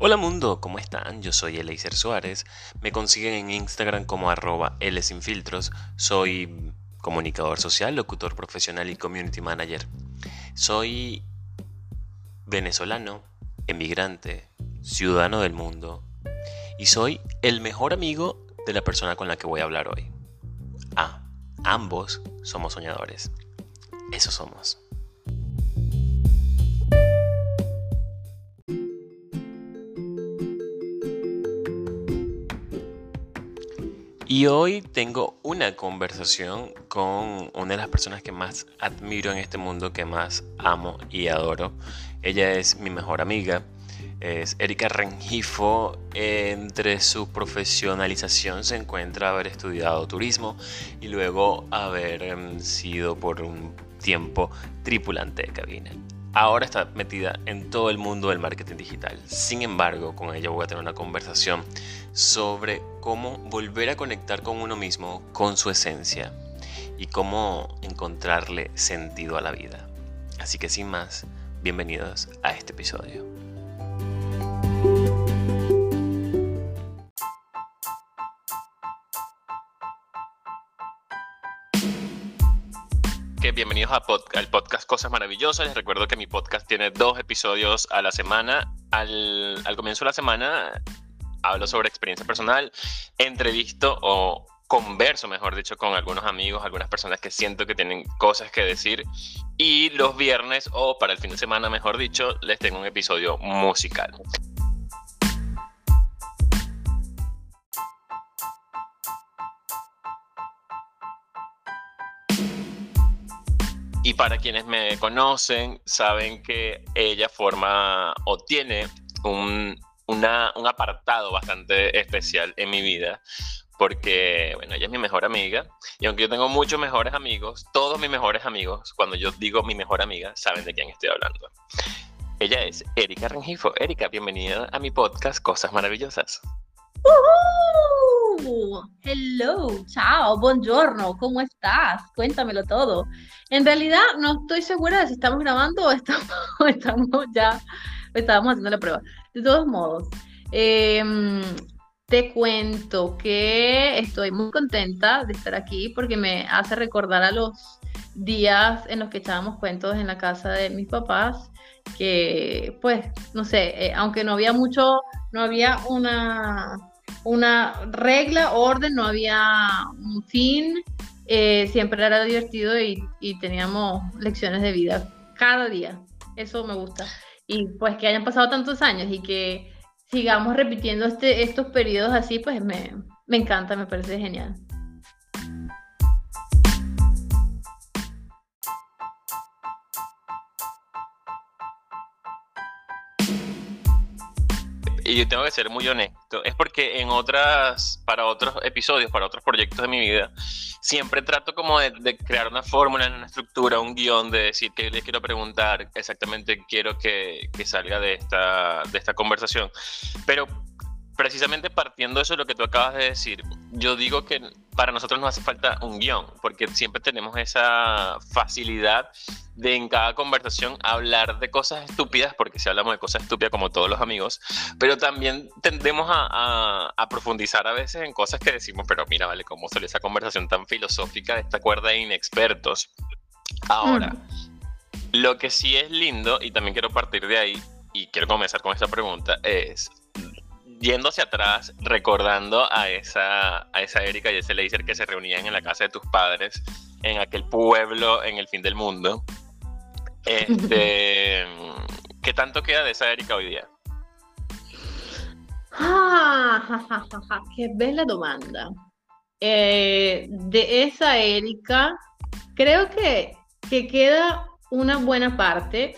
Hola mundo, ¿cómo están? Yo soy Eleiser Suárez. Me consiguen en Instagram como arroba L. Soy comunicador social, locutor profesional y community manager. Soy venezolano, emigrante, ciudadano del mundo y soy el mejor amigo de la persona con la que voy a hablar hoy. Ah, ambos somos soñadores. Eso somos. Y hoy tengo una conversación con una de las personas que más admiro en este mundo, que más amo y adoro. Ella es mi mejor amiga, es Erika Rengifo. Entre su profesionalización se encuentra haber estudiado turismo y luego haber em, sido por un tiempo tripulante de cabina ahora está metida en todo el mundo del marketing digital. Sin embargo, con ella voy a tener una conversación sobre cómo volver a conectar con uno mismo, con su esencia y cómo encontrarle sentido a la vida. Así que sin más, bienvenidos a este episodio. Bienvenidos al podcast Cosas Maravillosas. Les recuerdo que mi podcast tiene dos episodios a la semana. Al, comienzo de la semana hablo sobre experiencia personal, entrevisto o converso, mejor dicho, con algunos amigos, algunas personas que siento que tienen cosas que decir. Y los viernes o para el fin de semana, mejor dicho, les tengo un episodio musical. Y para quienes me conocen, saben que ella forma o tiene un, un apartado bastante especial en mi vida, porque, bueno, ella es mi mejor amiga, y aunque yo tengo muchos mejores amigos, todos mis mejores amigos, cuando yo digo mi mejor amiga, saben de quién estoy hablando. Ella es Erika Rengifo. Erika, bienvenida a mi podcast Cosas Maravillosas. Hello, chao, buongiorno, ¿cómo estás? Cuéntamelo todo. En realidad no estoy segura de si estamos grabando o estamos, estamos ya, estábamos haciendo la prueba. De todos modos, em, te cuento que estoy muy contenta de estar aquí porque me hace recordar a los días en los que echábamos cuentos en la casa de mis papás, que pues, no sé, eh, aunque no había mucho, no había una una regla, orden, no había un fin, eh, siempre era divertido y, teníamos lecciones de vida cada día. Eso me gusta. Y pues que hayan pasado tantos años y que sigamos repitiendo este, estos periodos así, pues me, me encanta, me parece genial. Y yo tengo que ser muy honesto, es porque en otras, para otros episodios, para otros proyectos de mi vida, siempre trato como de, crear una fórmula, una estructura, un guion, de decir que les quiero preguntar, exactamente quiero que, que salga de esta, de esta conversación. Pero precisamente partiendo de eso lo que tú acabas de decir, yo digo que para nosotros no hace falta un guion, porque siempre tenemos esa facilidad de en cada conversación hablar de cosas estúpidas, porque si hablamos de cosas estúpidas como todos los amigos, pero también tendemos a, profundizar a veces en cosas que decimos, pero mira, vale, cómo salió esa conversación tan filosófica de esta cuerda de inexpertos. Ahora, mm. lo que sí es lindo, y también quiero partir de ahí, y quiero comenzar con esta pregunta, es yendo hacia atrás, recordando a esa, a esa Erika y ese Laser que se reunían en la casa de tus padres, en aquel pueblo en el fin del mundo. Este, ¿Qué tanto queda de esa Erika hoy día? Ah, qué bella domanda. Eh, de esa Erika, creo que, que queda una buena parte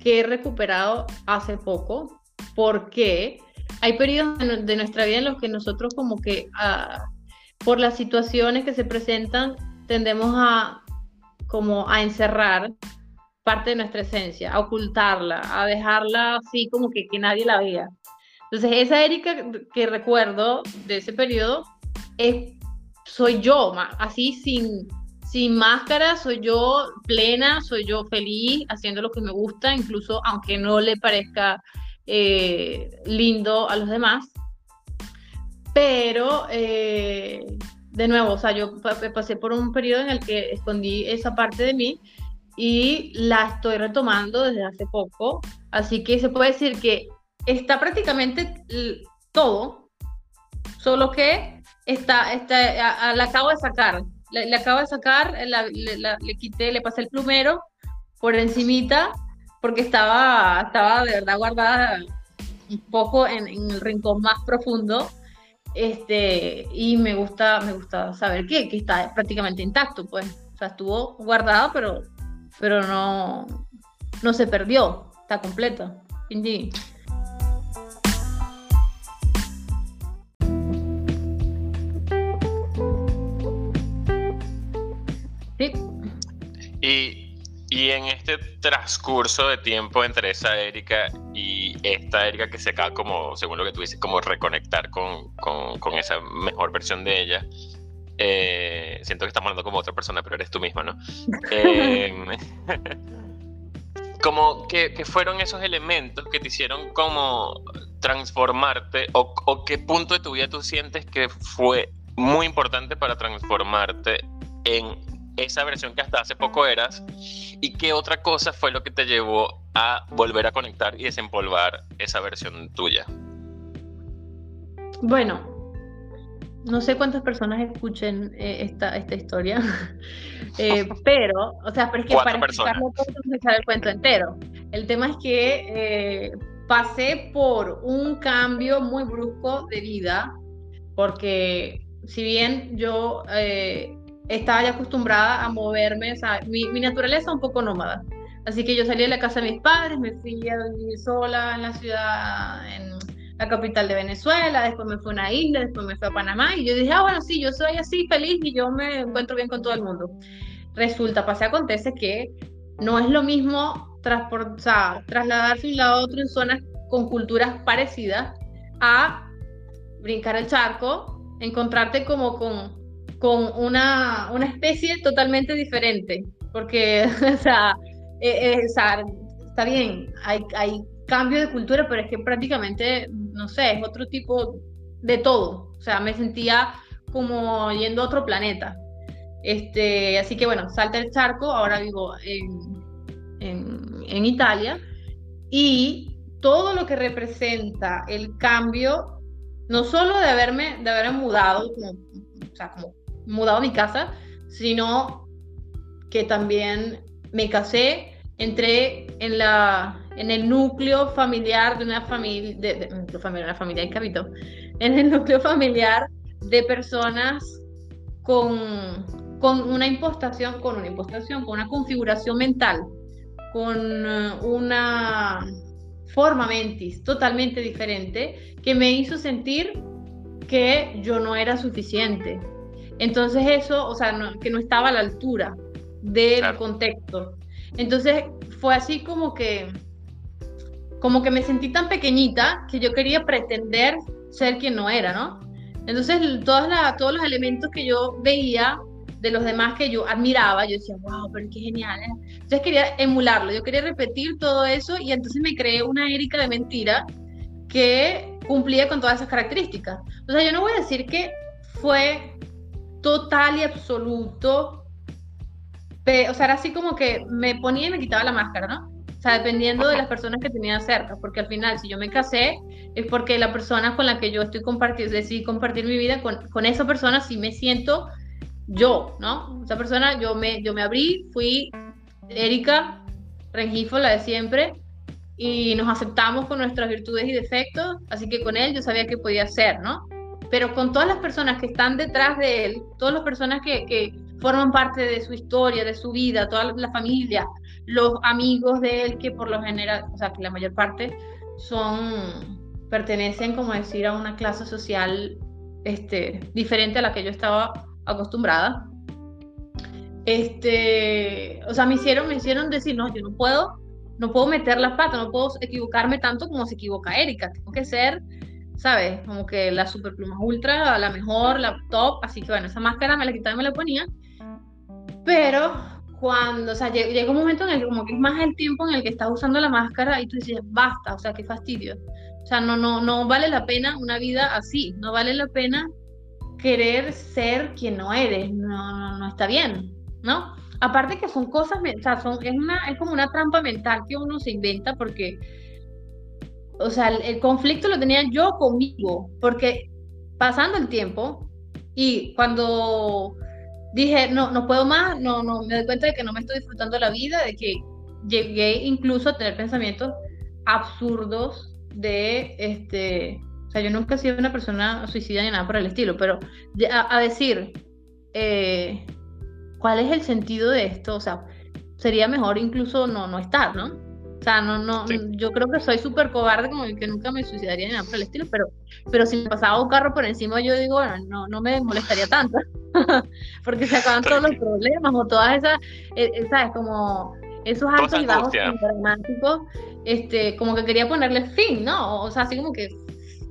que he recuperado hace poco, porque hay periodos de nuestra vida en los que nosotros como que ah, por las situaciones que se presentan tendemos a como a encerrar parte de nuestra esencia, a ocultarla, a dejarla así como que, que nadie la vea. Entonces esa Erika que recuerdo de ese periodo es, soy yo, así sin, sin máscara, soy yo plena, soy yo feliz, haciendo lo que me gusta, incluso aunque no le parezca eh, lindo a los demás. Pero, eh, de nuevo, o sea, yo pasé por un periodo en el que escondí esa parte de mí y la estoy retomando desde hace poco. Así que se puede decir que está prácticamente todo, solo que está, está, la acabo de sacar. Le, acabo de sacar, le, quité, le pasé el plumero por encimita, porque estaba, estaba de verdad guardada un poco en, el rincón más profundo. Este, y me gusta, me gusta saber que, que está prácticamente intacto, pues. O sea, estuvo guardado, pero, pero no, no se perdió, está completo. Indeed. Y, y, en este transcurso de tiempo entre esa Erika y esta Erika que se acaba como, según lo que tú dices, como reconectar con, con, con esa mejor versión de ella, eh, siento que estamos hablando como otra persona, pero eres tú misma, ¿no? Eh, como que, que, fueron esos elementos que te hicieron como transformarte o, o qué punto de tu vida tú sientes que fue muy importante para transformarte en esa versión que hasta hace poco eras y qué otra cosa fue lo que te llevó a volver a conectar y desempolvar esa versión tuya. Bueno, no sé cuántas personas escuchen eh, esta, esta historia, eh, pero, o sea, pero es que para explicarlo todo echar el cuento entero. El tema es que eh, pasé por un cambio muy brusco de vida, porque si bien yo estaba ya acostumbrada a moverme, o sea, mi, mi naturaleza un poco nómada. Así que yo salí de la casa de mis padres, me fui a vivir sola en la ciudad, en la capital de Venezuela, después me fui a una isla, después me fui a Panamá y yo dije, ah, bueno, sí, yo soy así feliz y yo me encuentro bien con todo el mundo. Resulta, pasa, acontece que no es lo mismo o trasladarse de un lado a otro en zonas con culturas parecidas a brincar el charco, encontrarte como con con una, una especie totalmente diferente, porque, o sea, eh, eh, está bien, hay, hay cambio de cultura, pero es que prácticamente, no sé, es otro tipo de todo, o sea, me sentía como yendo a otro planeta. Este, así que bueno, salta el charco, ahora vivo en, en, en Italia y todo lo que representa el cambio, no solo de haberme, de haberme mudado, como, o sea, como mudado a mi casa, sino que también me casé, entré en, la, en el núcleo familiar de una familia, de, familia, una familia en el núcleo familiar de personas con, con una impostación, con una impostación, con una configuración mental, con eh, una forma mentis totalmente diferente que me hizo sentir que yo no era suficiente, entonces eso, o sea, que no estaba a la altura del contexto. Entonces fue así como que, como que me sentí tan pequeñita que yo quería pretender ser quien no era, ¿no? Entonces todas todos los elementos que yo veía de los demás que yo admiraba, yo decía, wow, pero qué genial. ¿eh? Entonces quería emularlo, yo quería repetir todo eso y entonces me creé una Erika de mentira que cumplía con todas esas características. O sea, yo no voy a decir que fue total y absoluto. o sea, era así como que me ponía y me quitaba la máscara, ¿no? O sea, dependiendo de las personas que tenía cerca, porque al final, si yo me casé, es porque la persona con la que yo estoy compartiendo, decidí compartir mi vida con, con esa persona, si me siento yo, ¿no? Esa persona, yo me, yo me abrí, fui Erika Rengifo, la de siempre, y nos aceptamos con nuestras virtudes y defectos, así que con él yo sabía que podía ser, ¿no? Pero con todas las personas que están detrás de él, todas las personas que, que forman parte de su historia, de su vida, toda la familia, los amigos de él, que por lo general, o sea, que la mayor parte son, pertenecen, como decir, a una clase social este, diferente a la que yo estaba acostumbrada. Este, o sea, me hicieron, me hicieron decir, no, yo no puedo, no puedo meter las patas, no puedo equivocarme tanto como se equivoca Erika, tengo que ser ¿sabes? Como que la super pluma ultra, la mejor, la top, así que bueno, esa máscara me la quitaba y me la ponía. Pero cuando, o sea, llega un momento en el que como que es más el tiempo en el que estás usando la máscara y tú dices, basta, o sea, qué fastidio. O sea, no, no, no vale la pena una vida así, no vale la pena querer ser quien no eres, no, no, no está bien, ¿no? Aparte que son cosas, o sea, son, es, una, es como una trampa mental que uno se inventa porque, o sea, el, conflicto lo tenía yo conmigo, porque pasando el tiempo y cuando dije, no, no puedo más, no, no, me doy cuenta de que no me estoy disfrutando la vida, de que llegué incluso a tener pensamientos absurdos de, este, o sea, yo nunca he sido una persona suicida ni nada por el estilo, pero a, decir, eh, ¿cuál es el sentido de esto? O sea, sería mejor incluso no, no estar, ¿no? O sea, no, no, yo creo que soy súper cobarde, como que nunca me suicidaría ni nada por el estilo, pero, pero si me pasaba un carro por encima, yo digo, bueno, no, no me molestaría tanto, porque se acaban todos los problemas o todas esas, eh, eh, ¿sabes? Como esos altos y bajos dramáticos, este, como que quería ponerle fin, ¿no? O sea, así como que,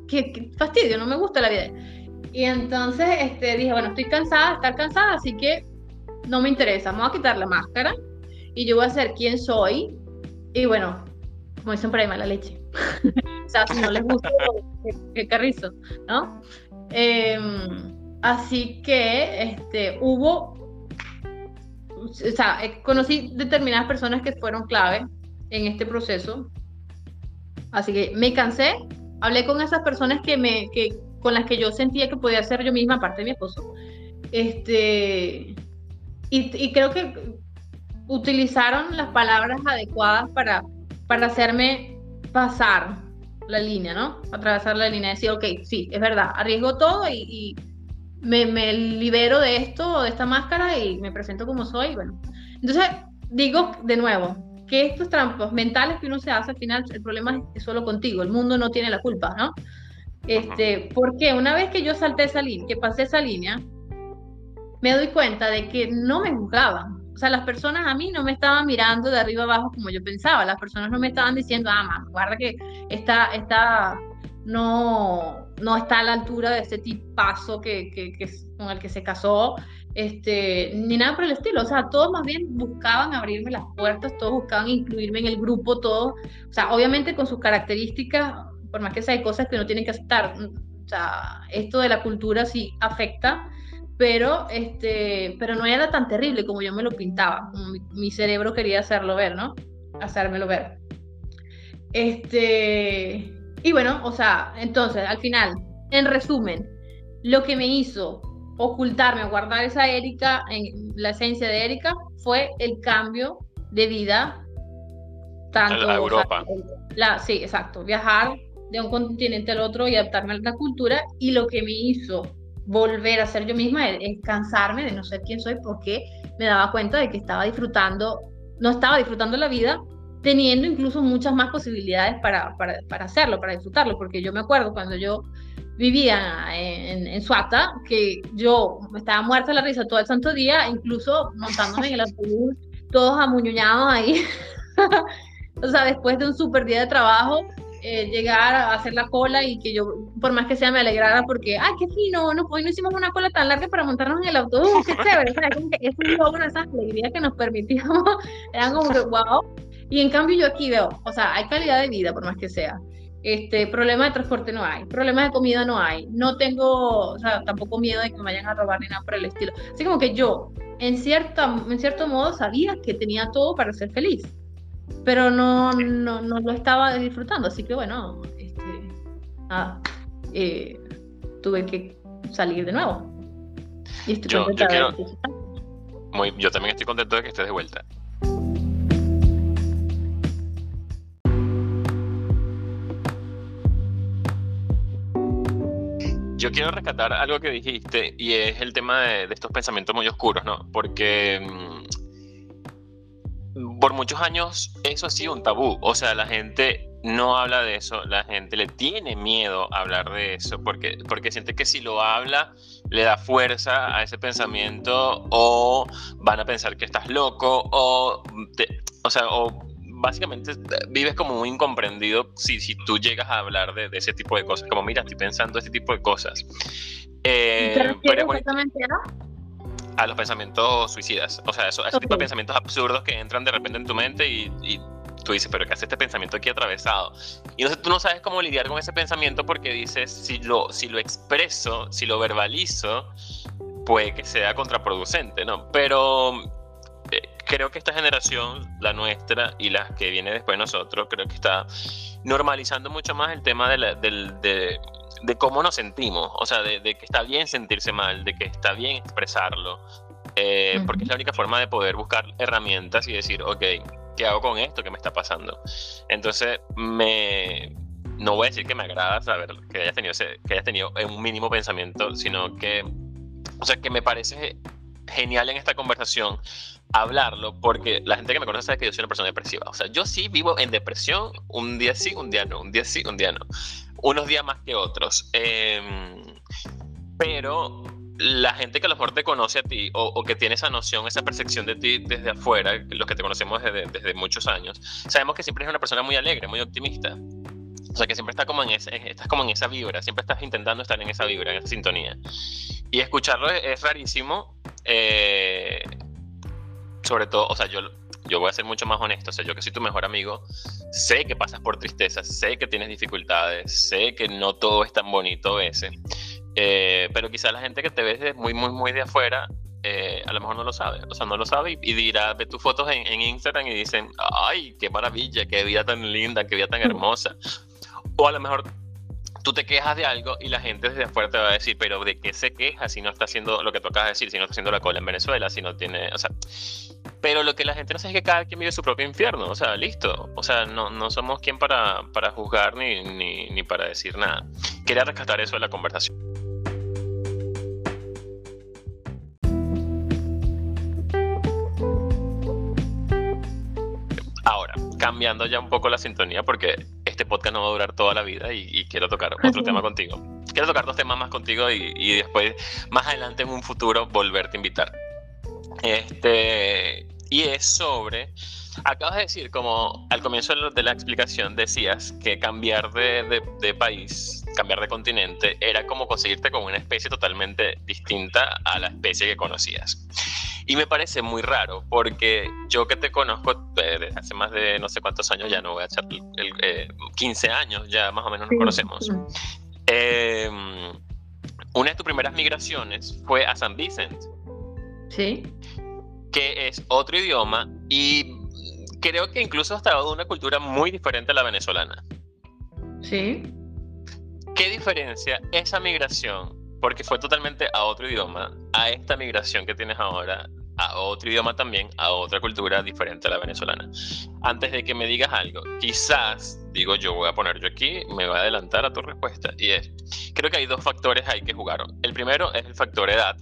que, fastidio, no me gusta la vida. Y entonces este, dije, bueno, estoy cansada estar cansada, así que no me interesa, me voy a quitar la máscara y yo voy a ser quien soy. Y bueno, como dicen por ahí, mala leche. o sea, si no les gusta, qué, carrizo, ¿no? Em, así que este, hubo, o sea, conocí determinadas personas que fueron clave en este proceso. Así que me cansé, hablé con esas personas que me, que, con las que yo sentía que podía ser yo misma, aparte de mi esposo. Este, y, creo que utilizaron las palabras adecuadas para, para hacerme pasar la línea, ¿no? Atravesar la línea, decir, ok, sí, es verdad, arriesgo todo y, me, me, libero de esto, de esta máscara y me presento como soy. Bueno, entonces digo de nuevo que estos trampos mentales que uno se hace al final, el problema es solo contigo, el mundo no tiene la culpa, ¿no? Este, porque una vez que yo salté esa línea, que pasé esa línea, me doy cuenta de que no me juzgaban. Sea, las personas a mí no me estaban mirando de arriba abajo como yo pensaba. Las personas no me estaban diciendo, ah, mamá, guarda que está, está, no, no está a la altura de ese tipazo que, que, que, con el que se casó, este, ni nada por el estilo. O sea, todos más bien buscaban abrirme las puertas, todos buscaban incluirme en el grupo, todos, o sea, obviamente con sus características, por más que sea, hay cosas que no tienen que aceptar. O sea, esto de la cultura sí afecta, pero, este, pero no era tan terrible como yo me lo pintaba, mi, cerebro quería hacerlo ver, ¿no? Hacérmelo ver. Este, y bueno, o sea, entonces, al final, en resumen, lo que me hizo ocultarme, guardar esa Erika, en la esencia de Erika, fue el cambio de vida. Tanto, a Europa. la, sí, exacto. Viajar de un continente al otro y adaptarme a la cultura. Y lo que me hizo volver a ser yo misma, es, cansarme de no ser quién soy porque me daba cuenta de que estaba disfrutando, no estaba disfrutando la vida, teniendo incluso muchas más posibilidades para, para, para hacerlo, para disfrutarlo, porque yo me acuerdo cuando yo vivía en, en, Suata, que yo estaba muerta de la risa todo el santo día, incluso montándome en el autobús, todos amuñoñados ahí. o sea, después de un super día de trabajo, eh, llegar a hacer la cola y que yo, por más que sea, me alegrara porque, ay, qué fino, no, hoy no hicimos una cola tan larga para montarnos en el autobús, qué chévere, o sea, logro, esas alegrías que nos permitíamos, eran como que, wow. Y en cambio yo aquí veo, o sea, hay calidad de vida, por más que sea. Este, problema de transporte no hay, problemas de comida no hay, no tengo, o sea, tampoco miedo de que me vayan a robar ni nada por el estilo. Así como que yo, en, cierta, en cierto modo, sabía que tenía todo para ser feliz pero no, no, no, lo estaba disfrutando, así que bueno, este, eh, tuve que salir de nuevo. Y estoy yo, yo, muy, yo también estoy contento de que estés de vuelta. Yo quiero rescatar algo que dijiste y es el tema de, de estos pensamientos muy oscuros, ¿no? Porque mm, por muchos años eso ha sido un tabú. O sea, la gente no habla de eso, la gente le tiene miedo a hablar de eso, porque, porque siente que si lo habla le da fuerza a ese pensamiento o van a pensar que estás loco o, o sea, o básicamente vives como muy incomprendido si, si tú llegas a hablar de, ese tipo de cosas, como mira, estoy pensando este tipo de cosas. Eh, ¿Te refieres exactamente a los pensamientos suicidas. O sea, eso, ese tipo de pensamientos absurdos que entran de repente en tu mente y, y tú dices, pero ¿qué hace este pensamiento aquí atravesado? Y entonces tú no sabes cómo lidiar con ese pensamiento porque dices, si lo, si lo expreso, si lo verbalizo, puede que sea contraproducente, ¿no? Pero eh, creo que esta generación, la nuestra y las que viene después de nosotros, creo que está normalizando mucho más el tema de, de, de, cómo nos sentimos, o sea, de, que está bien sentirse mal, de que está bien expresarlo, eh, porque es la única forma de poder buscar herramientas y decir, ok, ¿qué hago con esto que me está pasando? Entonces, me, no voy a decir que me agrada saber que hayas tenido, que hayas tenido un mínimo pensamiento, sino que, o sea, que me parece genial en esta conversación hablarlo, porque la gente que me conoce sabe que yo soy una persona depresiva. O sea, yo sí vivo en depresión, un día sí, un día no, un día sí, un día no. Unos días más que otros. Em, pero la gente que a lo mejor te conoce a ti o, que tiene esa noción, esa percepción de ti desde afuera, los que te conocemos desde, desde muchos años, sabemos que siempre es una persona muy alegre, muy optimista. O sea, que siempre está como en estás como en esa vibra, siempre estás intentando estar en esa vibra, en esa sintonía. Y escucharlo es, rarísimo, eh, sobre todo, o sea, yo, yo voy a ser mucho más honesto, o sea, yo que soy tu mejor amigo, sé que pasas por tristeza, sé que tienes dificultades, sé que no todo es tan bonito ese. Eh, pero quizás la gente que te ve muy, muy, muy de afuera, eh, a lo mejor no lo sabe, o sea, no lo sabe y, dirá, ve tus fotos en, en, Instagram y dicen, ay, qué maravilla, qué vida tan linda, qué vida tan hermosa. O a lo mejor tú te quejas de algo y la gente desde afuera te va a decir, pero ¿de qué se queja si no está haciendo lo que tú acabas de decir, si no está haciendo la cola en Venezuela, si no tiene, o sea, pero lo que la gente no sabe es que cada quien vive su propio infierno, o sea, listo, o sea, no, no somos quien para, para juzgar ni, ni, ni para decir nada. Quería rescatar eso de la conversación. Ahora, cambiando ya un poco la sintonía, porque este podcast no va a durar toda la vida y, quiero tocar otro tema contigo. Quiero tocar dos temas más contigo y, y, después, más adelante en un futuro, volverte a invitar. Este, y es sobre, acabas de decir, como al comienzo de la explicación decías que cambiar de, de, país, cambiar de continente, era como conseguirte con una especie totalmente distinta a la especie que conocías. Y me parece muy raro, porque yo que te conozco eh, desde hace más de no sé cuántos años, ya no voy a echar el, 15 eh, años, ya más o menos nos conocemos. Em, una de tus primeras migraciones fue a San Vicente. Sí que es otro idioma y creo que incluso hasta una cultura muy diferente a la venezolana. Sí. ¿Qué diferencia esa migración, porque fue totalmente a otro idioma, a esta migración que tienes ahora, a otro idioma también, a otra cultura diferente a la venezolana? Antes de que me digas algo, quizás, digo yo, voy a poner yo aquí, me voy a adelantar a tu respuesta, y es, creo que hay dos factores ahí que jugaron. El primero es el factor edad,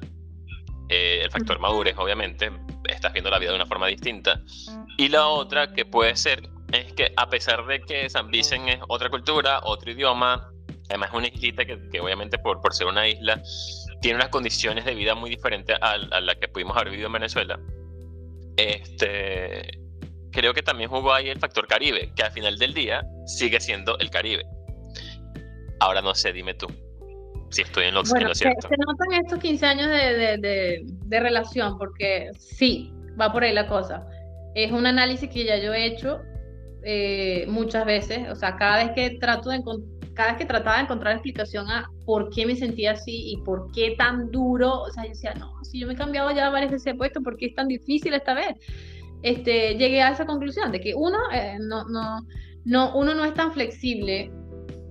eh, el factor madurez, obviamente, estás viendo la vida de una forma distinta. Y la otra que puede ser es que a pesar de que San Vicente es otra cultura, otro idioma, además es una islita que, obviamente por, por ser una isla tiene unas condiciones de vida muy diferentes a, a las que pudimos haber vivido en Venezuela. Este, creo que también jugó ahí el factor Caribe, que al final del día sigue siendo el Caribe. Ahora no sé, dime tú si estoy en lo, cierto. Se, notan estos 15 años de, de, relación, porque sí, va por ahí la cosa. Es un análisis que ya yo he hecho eh, muchas veces, o sea, cada vez que trato de cada vez que trataba de encontrar explicación a por qué me sentía así y por qué tan duro, o sea, yo decía, no, si yo me he cambiado ya varias veces he puesto, ¿por qué es tan difícil esta vez? Este, llegué a esa conclusión de que uno, eh, no, no, no, uno no es tan flexible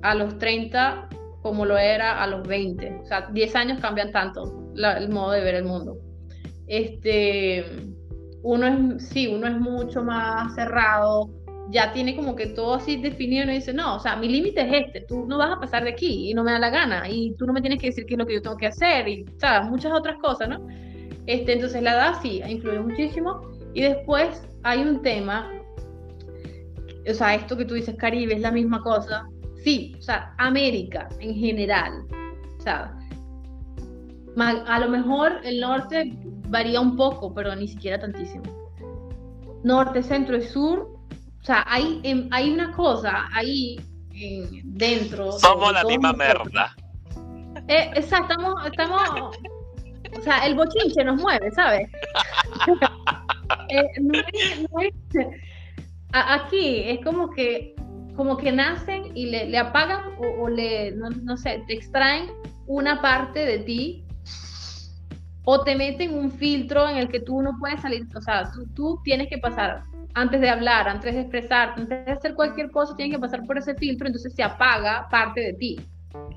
a los 30 como lo era a los 20. O sea, 10 años cambian tanto el modo de ver el mundo. Este, uno es, sí, uno es mucho más cerrado, ya tiene como que todo así definido y dice, no, o sea, mi límite es este, tú no vas a pasar de aquí y no me da la gana y tú no me tienes que decir qué es lo que yo tengo que hacer y, ¿sabes? Muchas otras cosas, ¿no? Este, entonces la edad sí influye muchísimo y después hay un tema, o sea, esto que tú dices, Caribe, es la misma cosa, sí, o sea, América en general, o sea, a lo mejor el norte varía un poco, pero ni siquiera tantísimo. Norte, centro y sur, o sea, hay, em, hay una cosa ahí dentro. Somos la misma merda. Eh, exacto, estamos, estamos o sea, el bochinche nos mueve, ¿sabes? Eh, aquí es como que como que nacen y le, apagan o, le, no, sé, te extraen una parte de ti o te meten un filtro en el que tú no puedes salir, o sea, tú, tú tienes que pasar antes de hablar, antes de expresar, antes de hacer cualquier cosa, tienes que pasar por ese filtro, entonces se apaga parte de ti.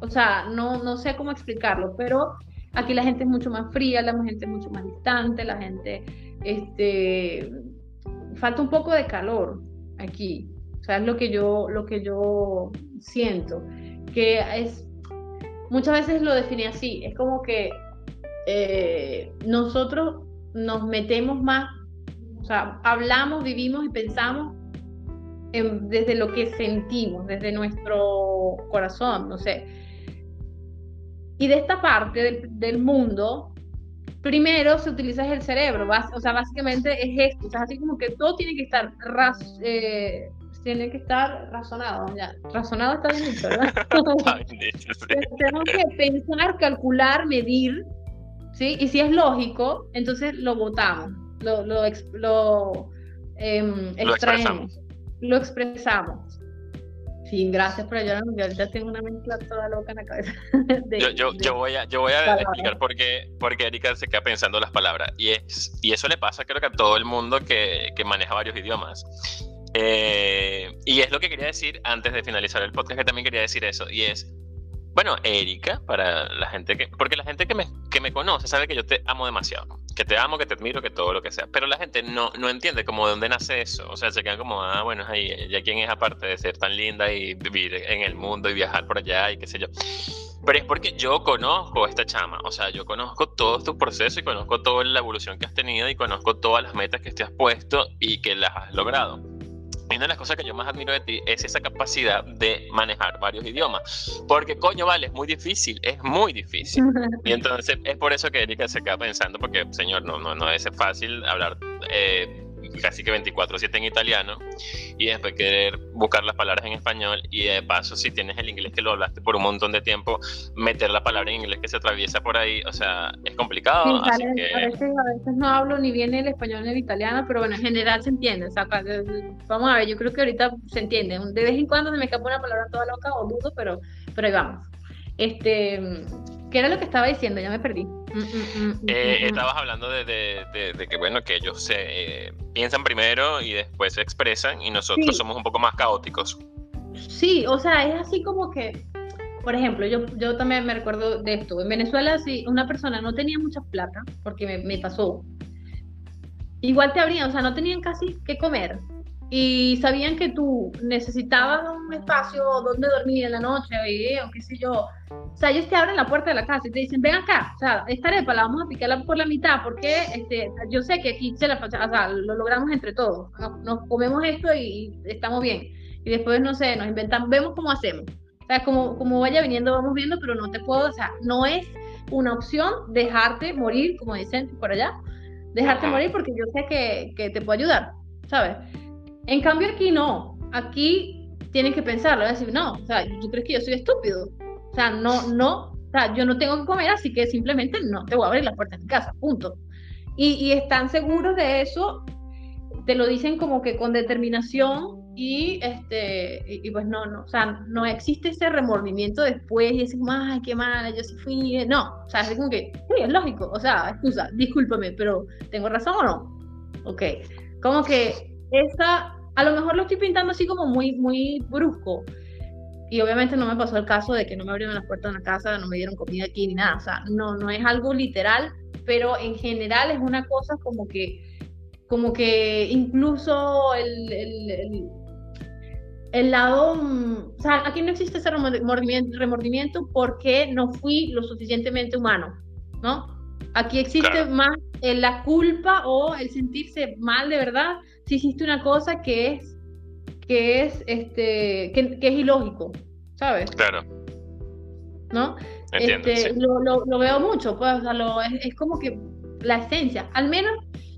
O sea, no, no sé cómo explicarlo, pero aquí la gente es mucho más fría, la gente es mucho más distante, la gente, este, falta un poco de calor aquí. O sea, es lo que yo, lo que yo siento, que es, muchas veces lo definí así, es como que eh, nosotros nos metemos más, o sea, hablamos, vivimos y pensamos desde lo que sentimos, desde nuestro corazón, no sé. Y de esta parte del, mundo, primero se utiliza el cerebro, o sea, básicamente es esto, o sea, así como que todo tiene que estar eh, tiene que estar razonado, ya. Razonado está bien dicho, ¿verdad? Tenemos que pensar, calcular, medir, ¿sí? Y si es lógico, entonces lo votamos, lo, lo, lo, em, extraemos, lo expresamos. Sí, gracias por ayudarnos. Yo ahorita tengo una mezcla toda loca en la cabeza. yo, yo, voy a, yo voy a explicar por qué, por qué Erika se queda pensando las palabras. Y, es, y eso le pasa creo que a todo el mundo que, que maneja varios idiomas. Eh, y es lo que quería decir antes de finalizar el podcast, que también quería decir eso, y es, bueno, Erika, para la gente que, porque la gente que me, que me conoce sabe que yo te amo demasiado, que te amo, que te admiro, que todo lo que sea, pero la gente no, no entiende como de dónde nace eso, o sea, se quedan como, ah, bueno, ahí, ya quién es aparte de ser tan linda y vivir en el mundo y viajar por allá y qué sé yo. Pero es porque yo conozco a esta chama, o sea, yo conozco todo tu proceso y conozco toda la evolución que has tenido y conozco todas las metas que te has puesto y que las has logrado una de las cosas que yo más admiro de ti es esa capacidad de manejar varios idiomas. Porque, coño, vale, es muy difícil, es muy difícil. Y entonces es por eso que Erika se queda pensando, porque, señor, no, no, no es fácil hablar eh, casi que 24/7 en italiano y después querer buscar las palabras en español y de paso si tienes el inglés que lo hablaste por un montón de tiempo, meter la palabra en inglés que se atraviesa por ahí, o sea, es complicado. a, veces, no hablo ni bien el español ni el italiano, pero bueno, en general se entiende. O sea, vamos a ver, yo creo que ahorita se entiende. De vez en cuando se me escapa una palabra toda loca o dudo, pero, pero ahí vamos. Este, ¿Qué era lo que estaba diciendo? Ya me perdí. Mm, mm, mm, eh, estabas hablando de, que, bueno, que ellos se eh, piensan primero y después se expresan y nosotros somos un poco más caóticos. Sí, o sea, es así como que, por ejemplo, yo, yo también me recuerdo de esto. En Venezuela, si una persona no tenía mucha plata, porque me, me pasó, igual te abrían, o sea, no tenían casi que comer y sabían que tú necesitabas un espacio donde dormir en la noche o qué sé yo. O sea, ellos te abren la puerta de la casa y te dicen, ven acá, o sea, esta arepa la vamos a picarla por la mitad porque este, yo sé que aquí se la, o sea, lo logramos entre todos. Nos, comemos esto y, estamos bien. Y después, no sé, nos inventamos, vemos cómo hacemos. O sea, como, como vaya viniendo, vamos viendo, pero no te puedo, o sea, no es una opción dejarte morir, como dicen por allá, dejarte morir porque yo sé que, que te puedo ayudar, ¿sabes? En cambio aquí no, aquí tienen que pensarlo, decir, no, o sea, ¿tú crees que yo soy estúpido? O sea, no, no, o sea, yo no tengo que comer, así que simplemente no te voy a abrir la puerta de mi casa, punto. Y, están seguros de eso, te lo dicen como que con determinación y este y, pues no, no, o sea, no existe ese remordimiento después y es como, ay, qué mala, yo sí fui, no, o sea, es como que, sí, es lógico, o sea, excusa, discúlpame, pero ¿tengo razón o no? Ok, como que esa, a lo mejor lo estoy pintando así como muy, muy brusco. Y obviamente no me pasó el caso de que no me abrieron las puertas de la casa, no me dieron comida aquí ni nada. O sea, no, no es algo literal, pero en general es una cosa como que, como que incluso el, el, el, lado, o sea, aquí no existe ese remordimiento, remordimiento porque no fui lo suficientemente humano, ¿no? Aquí existe más la culpa o el sentirse mal de verdad si hiciste una cosa que es, que es, este, que, es ilógico, ¿sabes? Claro. ¿No? este, lo, lo, veo mucho, pues, o sea, lo, es, es como que la esencia, al menos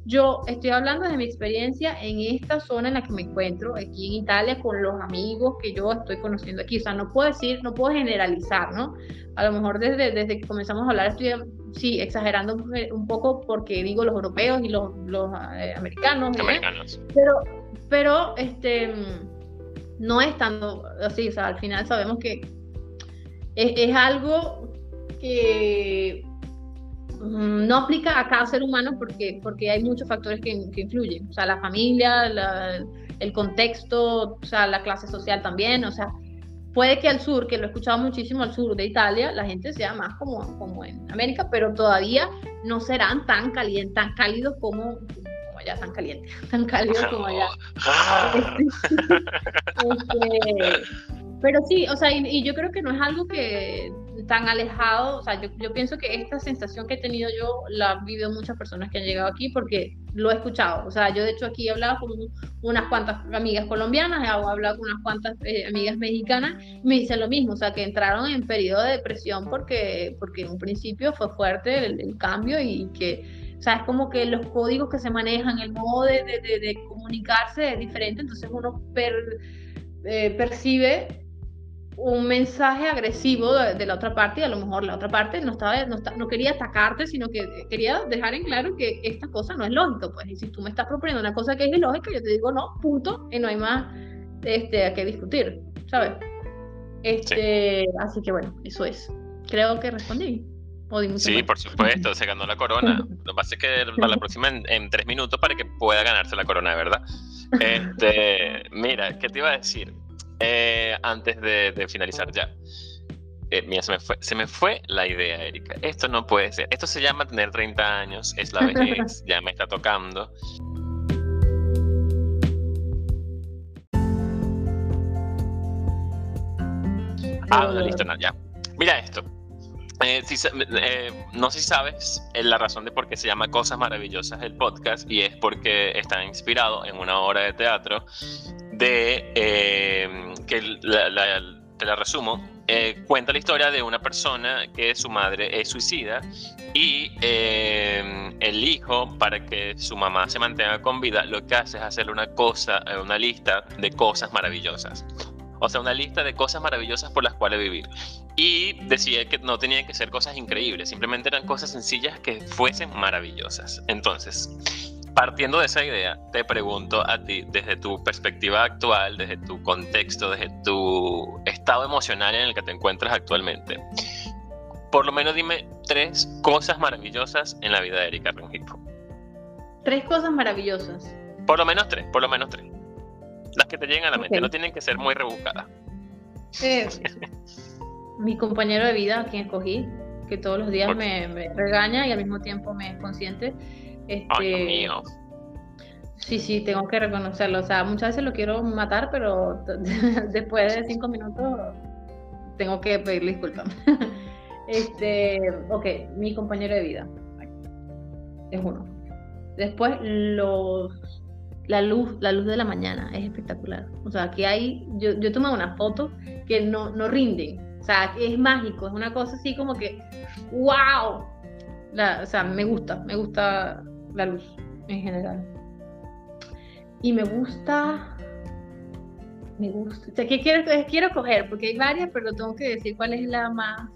yo estoy hablando de mi experiencia en esta zona en la que me encuentro, aquí en Italia, con los amigos que yo estoy conociendo aquí. O sea, no puedo decir, no puedo generalizar, ¿no? A lo mejor desde, desde que comenzamos a hablar estoy sí, exagerando un poco porque digo los europeos y los, los eh, americanos. Americanos. Pero, pero este, no es tanto así, o sea, al final sabemos que es, es algo que mm, no aplica a cada ser humano porque, porque hay muchos factores que, que influyen, o sea, la familia, la, el contexto, o sea, la clase social también, o sea, puede que al sur, que lo he escuchado muchísimo al sur de Italia, la gente sea más como, como en América, pero todavía no serán tan calientes, tan cálidos como, como allá, tan calientes, tan cálidos como allá. Este, pero sí, o sea, y, yo creo que no es algo que tan alejado, o sea, yo, pienso que esta sensación que he tenido yo la han vivido muchas personas que han llegado aquí porque lo he escuchado, o sea, yo de hecho aquí he hablado con unas cuantas amigas colombianas, he hablado con unas cuantas eh, amigas mexicanas, me dicen lo mismo, o sea, que entraron en periodo de depresión porque, porque en un principio fue fuerte el, cambio y que, o sea, es como que los códigos que se manejan, el modo de, de, comunicarse es diferente, entonces uno eh, percibe un mensaje agresivo de, la otra parte y a lo mejor la otra parte no estaba no, no, quería atacarte sino que quería dejar en claro que esta cosa no es lógico pues y si tú me estás proponiendo una cosa que es ilógica yo te digo no punto y no hay más este a qué discutir sabes este así que bueno eso es creo que respondí sí, por supuesto, se ganó la corona. Lo que pasa es que para la próxima en, tres minutos para que pueda ganarse la corona, ¿verdad? Este, mira, ¿qué te iba a decir? Eh, antes de, finalizar ya. Eh, mira, se me, fue, se me fue la idea, Erika. Esto no puede ser. Esto se llama tener 30 años, es la vejez, ya me está tocando. Ah, la lista, ya. Mira esto. Eh, no sé si sabes la razón de por qué se llama Cosas Maravillosas el podcast y es porque está inspirado en una obra de teatro de eh, que te la resumo. Eh, cuenta la historia de una persona que su madre es suicida y eh, el hijo, para que su mamá se mantenga con vida, lo que hace es hacerle una cosa, una lista de cosas maravillosas. O sea, una lista de cosas maravillosas por las cuales vivir. Y decía que no tenían que ser cosas increíbles, simplemente eran cosas sencillas que fuesen maravillosas. Entonces, partiendo de esa idea, te pregunto a ti, desde tu perspectiva actual, desde tu contexto, desde tu estado emocional en el que te encuentras actualmente, por lo menos dime tres cosas maravillosas en la vida de Erika Rengifo. Tres cosas maravillosas. Por lo menos tres, por lo menos tres. Las que te lleguen a la mente, no tienen que ser muy rebuscadas. Eh, mi compañero de vida, a quien escogí, que todos los días me, me, regaña y al mismo tiempo me consiente este, mío. Sí, sí, tengo que reconocerlo. O sea, muchas veces lo quiero matar, pero después de cinco minutos tengo que pedirle disculpas. este, ok, mi compañero de vida es uno. Después los la luz, la luz de la mañana es espectacular. O sea, aquí hay, yo, yo he tomado una foto que no, no rinde. O sea, es mágico, es una cosa así como que, wow. o sea, me gusta, me gusta la luz en general. Y me gusta, me gusta, o sea, ¿qué quiero, quiero coger? Porque hay varias, pero tengo que decir cuál es la más...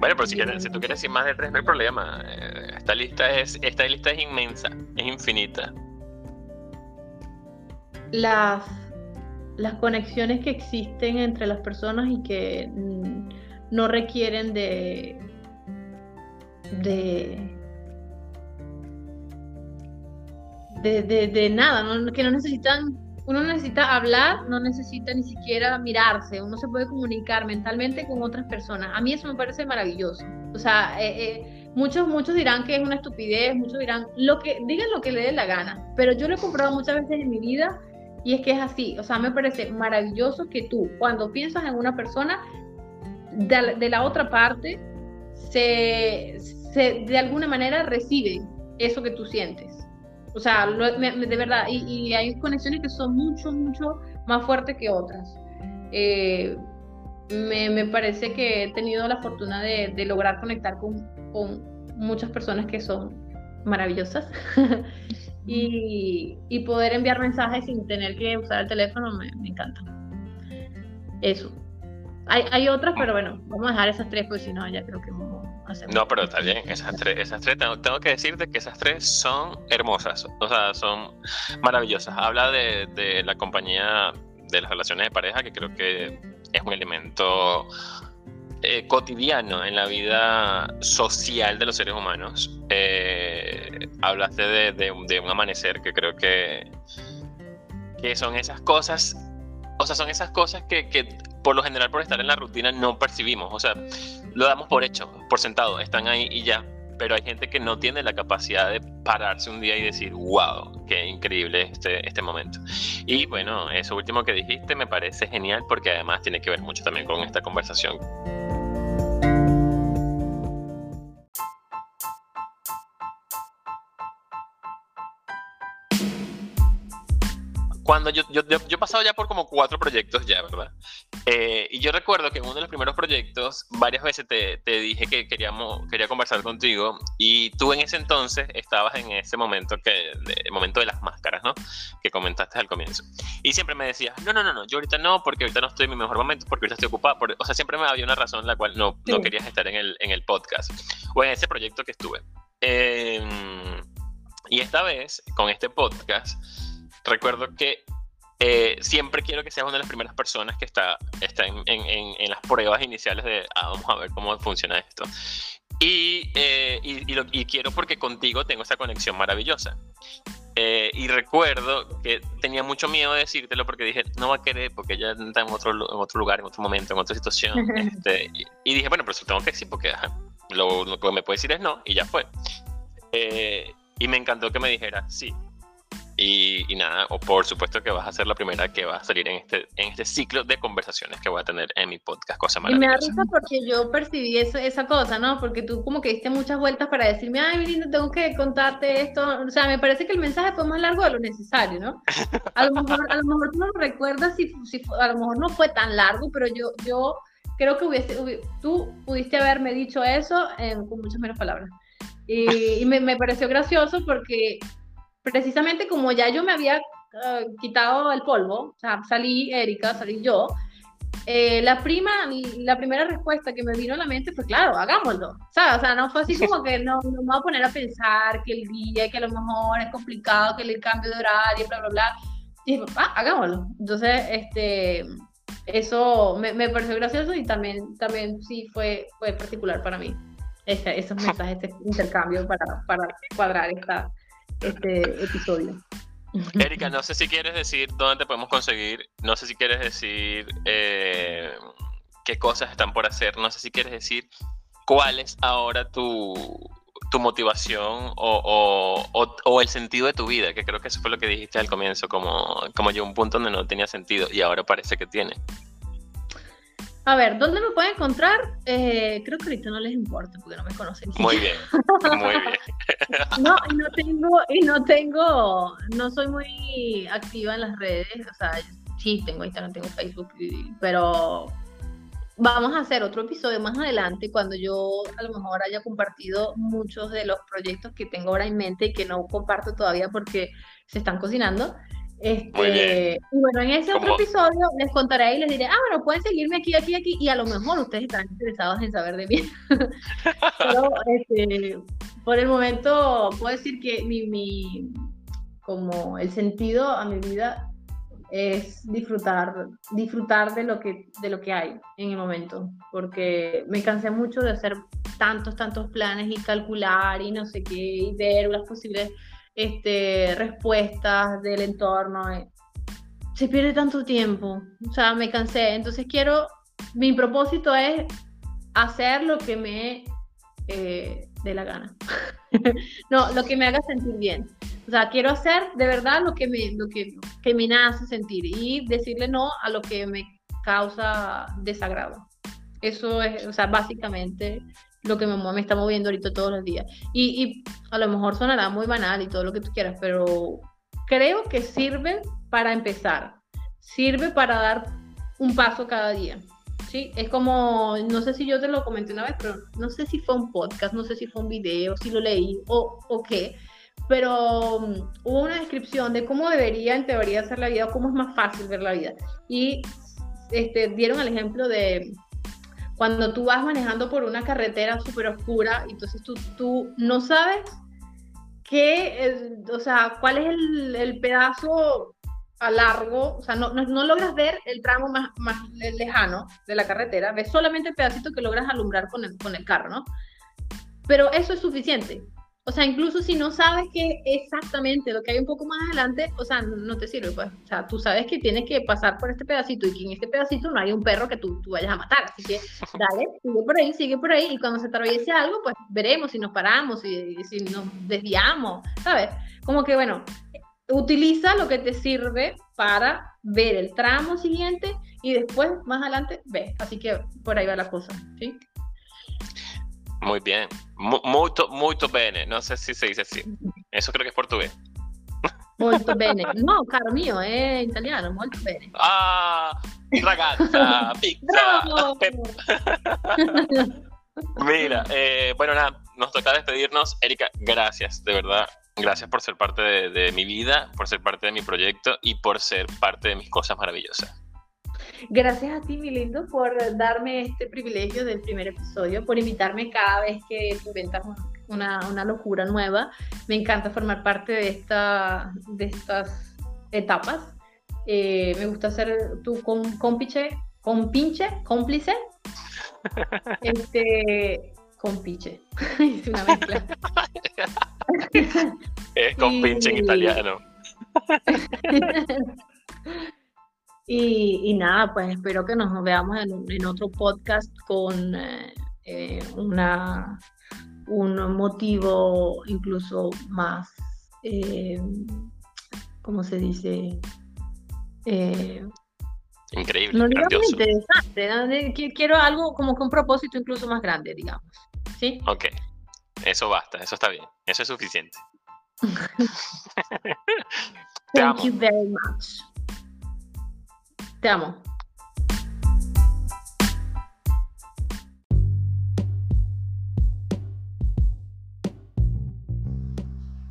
bueno, pero si, quieres, si tú quieres decir más de tres, no hay problema. Eh, esta lista es, esta lista es inmensa, es infinita. Las, las conexiones que existen entre las personas y que mm, no requieren de, de de, nada, que no necesitan, uno necesita hablar, no necesita ni siquiera mirarse, uno se puede comunicar mentalmente con otras personas. A mí eso me parece maravilloso. O sea, eh, eh, muchos, muchos dirán que es una estupidez, muchos dirán, lo que, digan lo que le dé la gana, pero yo lo he comprado muchas veces en mi vida y es que es así. O sea, me parece maravilloso que tú, cuando piensas en una persona, de, la otra parte, se, se, de alguna manera recibe eso que tú sientes. O sea, de verdad, y, hay conexiones que son mucho, mucho más fuertes que otras. Eh, me, parece que he tenido la fortuna de, lograr conectar con, muchas personas que son maravillosas y, poder enviar mensajes sin tener que usar el teléfono me, encanta. Eso. Hay, hay otras, pero bueno, vamos a dejar esas tres, pues si no, ya creo que hacemos. No, pero está bien, esas tres, esas tres tengo, tengo, que decirte que esas tres son hermosas, o sea, son maravillosas. Habla de, de la compañía de las relaciones de pareja, que creo que es un elemento eh, cotidiano en la vida social de los seres humanos. Eh, hablaste de, de, un amanecer que creo que, que son esas cosas, o sea, son esas cosas que, que por lo general por estar en la rutina no percibimos, o sea, lo damos por hecho, por sentado, están ahí y ya, pero hay gente que no tiene la capacidad de pararse un día y decir, wow, qué increíble este, este momento. Y bueno, eso último que dijiste me parece genial porque además tiene que ver mucho también con esta conversación. Cuando yo, yo, yo, he pasado ya por como cuatro proyectos ya, ¿verdad? Eh, y yo recuerdo que en uno de los primeros proyectos varias veces te, te, dije que queríamos, quería conversar contigo y tú en ese entonces estabas en ese momento, que, el momento de las máscaras, ¿no? Que comentaste al comienzo. Y siempre me decías, no, no, no, no, yo ahorita no, porque ahorita no estoy en mi mejor momento, porque ahorita estoy ocupado. o sea, siempre me había una razón la cual no, no querías estar en el, en el podcast o en ese proyecto que estuve. Em, y esta vez, con este podcast, recuerdo que eh, siempre quiero que seas una de las primeras personas que está, está en, en, en las pruebas iniciales de, ah, vamos a ver cómo funciona esto. Y, eh, y, y, lo, y, quiero porque contigo tengo esa conexión maravillosa. Eh, y recuerdo que tenía mucho miedo de decírtelo porque dije, no va a querer porque ella está en otro, en otro lugar, en otro momento, en otra situación. este, y, dije, bueno, pero si tengo que decir porque lo, lo, que me puede decir es no y ya fue. y me encantó que me dijera, sí, y, nada, o por supuesto que vas a ser la primera que va a salir en este, en este ciclo de conversaciones que voy a tener en mi podcast, cosa maravillosa. Y me da risa porque yo percibí eso, esa cosa, ¿no? Porque tú como que diste muchas vueltas para decirme, ay, mi lindo, tengo que contarte esto. O sea, me parece que el mensaje fue más largo de lo necesario, ¿no? A lo mejor, a lo mejor tú no recuerdas si, si a lo mejor no fue tan largo, pero yo, yo creo que hubiese, tú pudiste haberme dicho eso con muchas menos palabras. Y, y me, me pareció gracioso porque precisamente como ya yo me había uh, quitado el polvo, o sea, salí Erika, salí yo, eh, la, prima, la primera respuesta que me vino a la mente fue, claro, hagámoslo. ¿sabes? O sea, no fue así como que no, no me voy a poner a pensar que el día, que a lo mejor es complicado, que el cambio de horario, bla, bla, bla. Y dije, ah, hagámoslo. Entonces, este, eso me, me, pareció gracioso y también, también sí fue, fue particular para mí. Este, esos mensajes, este intercambio para, para cuadrar esta, este episodio. Erika, no sé si quieres decir dónde te podemos conseguir, no sé si quieres decir eh, qué cosas están por hacer, no sé si quieres decir cuál es ahora tu, tu motivación o, o, o, el sentido de tu vida, que creo que eso fue lo que dijiste al comienzo, como, como llegó un punto donde no tenía sentido y ahora parece que tiene. A ver, ¿dónde me pueden encontrar? Eh, creo que ahorita no les importa porque no me conocen. Muy bien, muy bien. no, y no tengo, y no tengo, no soy muy activa en las redes, o sea, sí tengo Instagram, tengo Facebook, pero vamos a hacer otro episodio más adelante cuando yo a lo mejor haya compartido muchos de los proyectos que tengo ahora en mente y que no comparto todavía porque se están cocinando. Este, y bueno, en ese otro episodio les contaré y les diré, ah, bueno, pueden seguirme aquí, aquí, aquí, y a lo mejor ustedes están interesados en saber de mí. Pero este, por el momento puedo decir que mi, mi, como el sentido a mi vida es disfrutar, disfrutar de lo que, de lo que hay en el momento, porque me cansé mucho de hacer tantos, tantos planes y calcular y no sé qué, y ver las posibles este, respuestas del entorno. Eh, se pierde tanto tiempo, o sea, me cansé. Entonces quiero, mi propósito es hacer lo que me eh, dé la gana. no, lo que me haga sentir bien. O sea, quiero hacer de verdad lo que me, lo que, que me nace sentir y decirle no a lo que me causa desagrado. Eso es, o sea, básicamente lo que me, me está moviendo ahorita todos los días. Y, a lo mejor sonará muy banal y todo lo que tú quieras, pero creo que sirve para empezar, sirve para dar un paso cada día. ¿sí? Es como, no sé si yo te lo comenté una vez, pero no sé si fue un podcast, no sé si fue un video, si lo leí o, o qué, pero um, hubo una descripción de cómo debería en teoría ser la vida cómo es más fácil ver la vida. Y este, dieron el ejemplo de cuando tú vas manejando por una carretera súper oscura, entonces tú, tú no sabes qué, o sea, cuál es el, el pedazo a largo, o sea, no, no, logras ver el tramo más, más lejano de la carretera, ves solamente el pedacito que logras alumbrar con el, con el carro, ¿no? Pero eso es suficiente. O sea, incluso si no sabes que exactamente lo que hay un poco más adelante, o sea, no, te sirve, pues. O sea, tú sabes que tienes que pasar por este pedacito y que en este pedacito no hay un perro que tú, tú vayas a matar. Así que dale, sigue por ahí, sigue por ahí. Y cuando se atraviese algo, pues veremos si nos paramos, y si nos desviamos, ¿sabes? Como que, bueno, utiliza lo que te sirve para ver el tramo siguiente y después, más adelante, ve. Así que por ahí va la cosa, ¿sí? Muy bien. Molto, molto bene. No sé si se dice así. Eso creo que es portugués. Molto bene. No, caro mío, es italiano. Molto bene. Ah, ragazza, pizza. Mira, eh, bueno, nada, nos toca despedirnos. Erika, gracias, de verdad. Gracias por ser parte de mi vida, por ser parte de mi proyecto y por ser parte de mis cosas maravillosas. Gracias a ti, mi lindo, por darme este privilegio del primer episodio, por invitarme cada vez que inventas una, una, locura nueva. Me encanta formar parte de, esta, de estas etapas. Eh, me gusta ser tu cómplice, compinche, cómplice. Este, compiche. es una mezcla. es compinche en italiano. Y, nada, pues espero que nos veamos en, otro podcast con eh, eh, una, un motivo incluso más, eh, ¿cómo se dice? Increíble. No digamos interesante, quiero algo como con un propósito incluso más grande, digamos. ¿Sí? Ok, eso basta, eso está bien, eso es suficiente. Thank you very much. Te amo.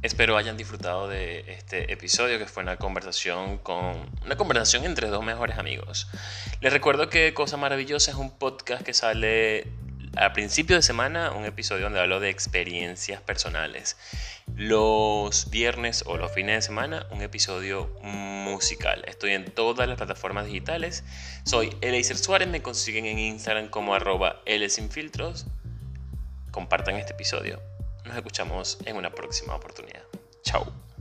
Espero hayan disfrutado de este episodio que fue una conversación con una conversación entre dos mejores amigos. Les recuerdo que Cosa Maravillosa es un podcast que sale a principio de semana, un episodio donde hablo de experiencias personales los viernes o los fines de semana un episodio musical. Estoy en todas las plataformas digitales. Soy Eleiser Suárez, me consiguen en Instagram como arroba Filtros. Compartan este episodio. Nos escuchamos en una próxima oportunidad. Chao.